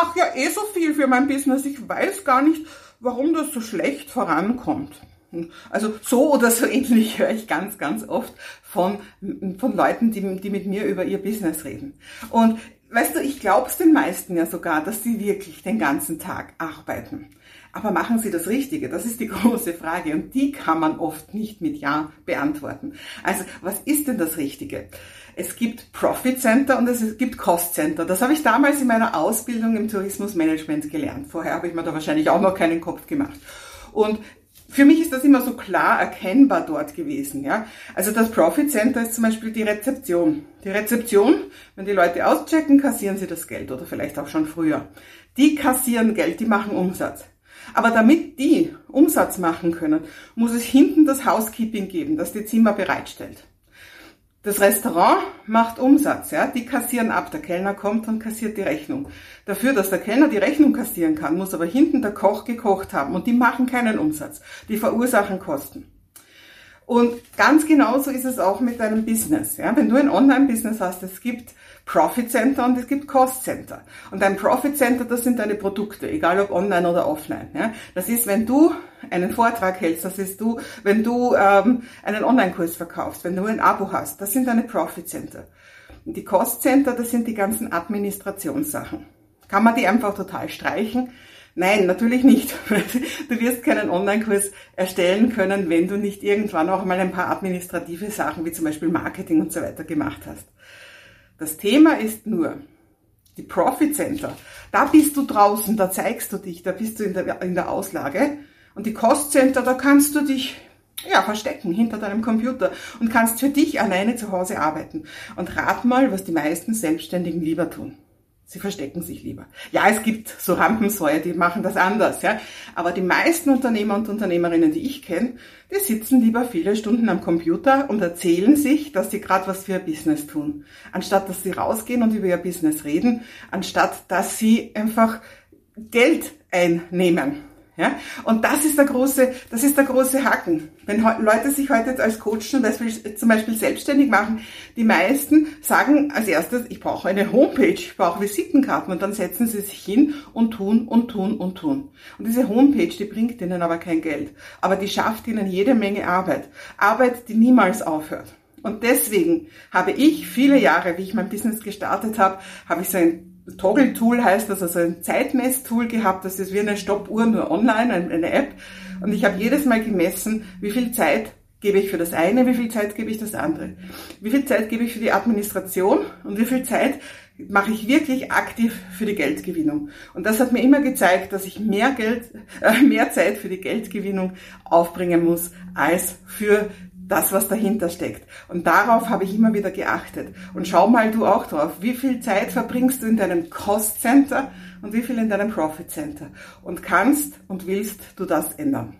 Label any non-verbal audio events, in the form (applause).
mache ja eh so viel für mein Business, ich weiß gar nicht, warum das so schlecht vorankommt. Also so oder so ähnlich höre ich ganz, ganz oft von, von Leuten, die, die mit mir über ihr Business reden. Und weißt du, ich glaube es den meisten ja sogar, dass sie wirklich den ganzen Tag arbeiten. Aber machen sie das Richtige? Das ist die (laughs) große Frage und die kann man oft nicht mit Ja beantworten. Also was ist denn das Richtige? Es gibt Profit Center und es gibt Cost Center. Das habe ich damals in meiner Ausbildung im Tourismusmanagement gelernt. Vorher habe ich mir da wahrscheinlich auch noch keinen Kopf gemacht. Und für mich ist das immer so klar erkennbar dort gewesen. Ja? Also das Profit Center ist zum Beispiel die Rezeption. Die Rezeption, wenn die Leute auschecken, kassieren sie das Geld oder vielleicht auch schon früher. Die kassieren Geld, die machen Umsatz. Aber damit die Umsatz machen können, muss es hinten das Housekeeping geben, das die Zimmer bereitstellt. Das Restaurant macht Umsatz, ja, die kassieren ab. Der Kellner kommt und kassiert die Rechnung. Dafür, dass der Kellner die Rechnung kassieren kann, muss aber hinten der Koch gekocht haben und die machen keinen Umsatz. Die verursachen Kosten. Und ganz genauso ist es auch mit deinem Business. Ja? Wenn du ein Online-Business hast, es gibt Profit Center und es gibt Cost Center. Und ein Profit Center, das sind deine Produkte, egal ob online oder offline. Ja? Das ist, wenn du einen Vortrag hältst, das ist du, wenn du ähm, einen Online-Kurs verkaufst, wenn du ein Abo hast, das sind deine Profit Center. Und die Cost Center, das sind die ganzen Administrationssachen. Kann man die einfach total streichen? Nein, natürlich nicht. (laughs) Du wirst keinen Online-Kurs erstellen können, wenn du nicht irgendwann auch mal ein paar administrative Sachen wie zum Beispiel Marketing und so weiter gemacht hast. Das Thema ist nur, die Profit Center, da bist du draußen, da zeigst du dich, da bist du in der, in der Auslage. Und die Cost Center, da kannst du dich ja, verstecken hinter deinem Computer und kannst für dich alleine zu Hause arbeiten. Und rat mal, was die meisten Selbstständigen lieber tun. Sie verstecken sich lieber. Ja, es gibt so Rampensäue, die machen das anders, ja. Aber die meisten Unternehmer und Unternehmerinnen, die ich kenne, die sitzen lieber viele Stunden am Computer und erzählen sich, dass sie gerade was für ihr Business tun. Anstatt dass sie rausgehen und über ihr Business reden, anstatt dass sie einfach Geld einnehmen. Ja? Und das ist der große, das ist der große Haken. Wenn Leute sich heute als Coach zum Beispiel selbstständig machen, die meisten sagen als erstes, ich brauche eine Homepage, ich brauche Visitenkarten und dann setzen sie sich hin und tun und tun und tun. Und diese Homepage, die bringt ihnen aber kein Geld. Aber die schafft ihnen jede Menge Arbeit. Arbeit, die niemals aufhört. Und deswegen habe ich viele Jahre, wie ich mein Business gestartet habe, habe ich so ein Toggle-Tool heißt das, also ein Zeitmesstool gehabt. Das ist wie eine Stoppuhr, nur online, eine App. Und ich habe jedes Mal gemessen, wie viel Zeit gebe ich für das eine, wie viel Zeit gebe ich das andere. Wie viel Zeit gebe ich für die Administration und wie viel Zeit mache ich wirklich aktiv für die Geldgewinnung. Und das hat mir immer gezeigt, dass ich mehr Geld, äh, (laughs) mehr Zeit für die Geldgewinnung aufbringen muss als für das, was dahinter steckt. Und darauf habe ich immer wieder geachtet. Und schau mal du auch drauf, wie viel Zeit verbringst du in deinem Cost Center und wie viel in deinem Profit Center. Und kannst und willst du das ändern.